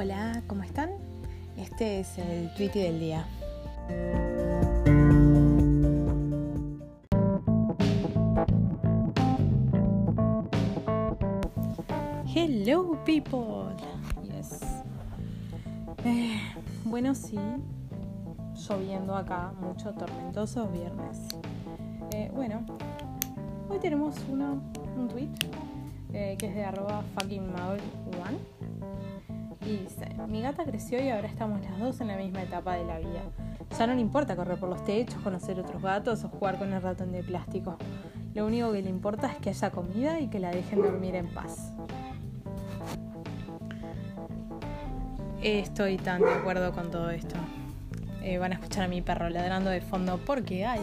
Hola, ¿cómo están? Este es el tweet del día. Hello people. Yes. Eh, bueno, sí. Lloviendo acá, mucho tormentoso viernes. Eh, bueno, hoy tenemos uno, un tweet eh, que es de arroba fucking one y dice, mi gata creció y ahora estamos las dos en la misma etapa de la vida. Ya no le importa correr por los techos, conocer otros gatos o jugar con el ratón de plástico. Lo único que le importa es que haya comida y que la dejen dormir en paz. Estoy tan de acuerdo con todo esto. Eh, van a escuchar a mi perro ladrando de fondo porque hay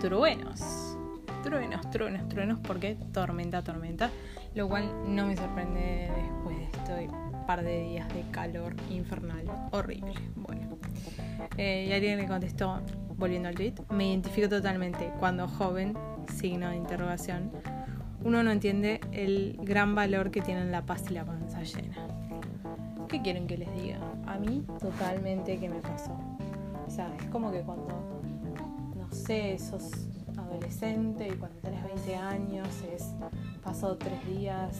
truenos. Truenos, truenos, truenos porque tormenta, tormenta. Lo cual no me sorprende después de esto par de días de calor infernal, horrible. Bueno, eh, y alguien me contestó, volviendo al tweet, me identifico totalmente cuando joven, signo de interrogación, uno no entiende el gran valor que tienen la paz y la panza llena. ¿Qué quieren que les diga? A mí totalmente que me pasó. O sea, es como que cuando, no sé, sos adolescente y cuando tenés 20 años es pasó tres días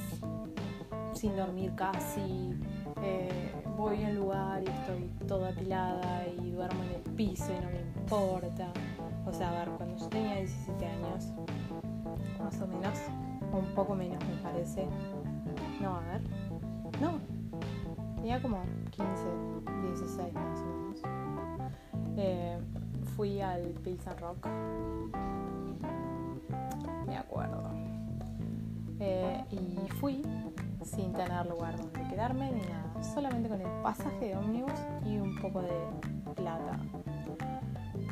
sin dormir casi, eh, voy a lugar y estoy toda apilada y duermo en el piso y no me importa. O sea, a ver, cuando yo tenía 17 años, más o menos, un poco menos me parece. No, a ver. No. Tenía como 15, 16 más o menos. Eh, fui al Pilsen Rock. Me acuerdo. Eh, y fui sin tener lugar donde quedarme ni nada, solamente con el pasaje de ómnibus y un poco de plata.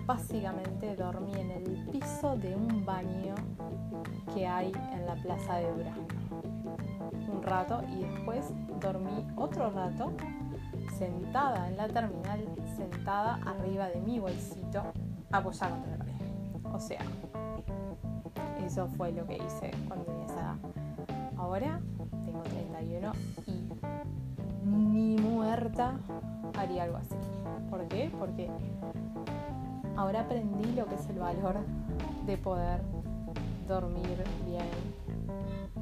Básicamente dormí en el piso de un baño que hay en la plaza de Durazno. Un rato y después dormí otro rato sentada en la terminal, sentada arriba de mi bolsito, apoyada contra la pared. O sea, eso fue lo que hice cuando tenía esa edad. Ahora 31 y ni muerta haría algo así. ¿Por qué? Porque ahora aprendí lo que es el valor de poder dormir bien,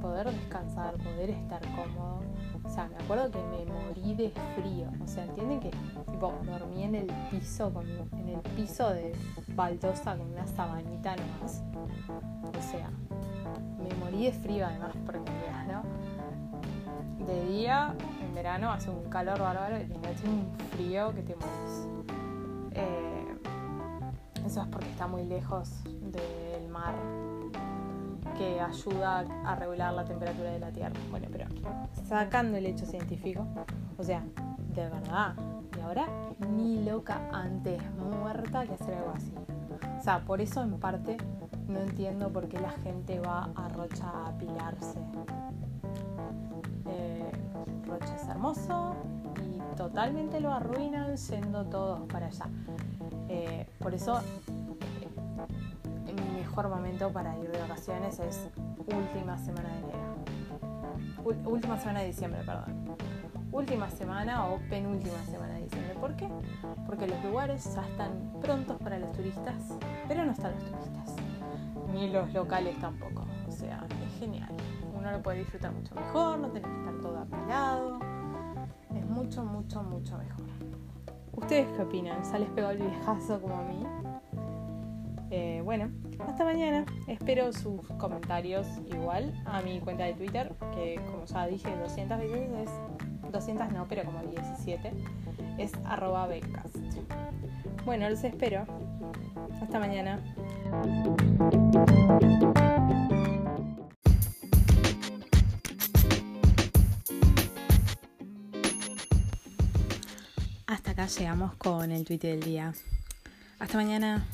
poder descansar, poder estar cómodo. O sea, me acuerdo que me morí de frío. O sea, ¿entienden que tipo dormí en el piso con, en el piso de baldosa con una sabanita nomás? O sea, me morí de frío además porque de día, en verano hace un calor bárbaro y de noche un frío que te morís. Eh, eso es porque está muy lejos del mar que ayuda a regular la temperatura de la Tierra. Bueno, pero sacando el hecho científico, o sea, de verdad, y ahora ni loca antes muerta que hacer algo así. O sea, por eso en parte no entiendo por qué la gente va a Rocha a apilarse. Eh, Rocha es hermoso y totalmente lo arruinan yendo todos para allá. Eh, por eso mi mejor momento para ir de vacaciones es última semana de enero. última semana de diciembre, perdón. Última semana o penúltima semana de diciembre. ¿Por qué? Porque los lugares ya están prontos para los turistas, pero no están los turistas ni los locales tampoco. O sea, es genial. Uno lo puede disfrutar mucho mejor, no tiene que estar todo apilado. Es mucho, mucho, mucho mejor. ¿Ustedes qué opinan? ¿Ya les pegó el viejazo como a mí? Eh, bueno, hasta mañana. Espero sus comentarios igual a mi cuenta de Twitter, que como ya dije 200 veces es 200 no, pero como 17, es arroba becast. Bueno, los espero. Hasta mañana. Hasta acá llegamos con el tweet del día. Hasta mañana.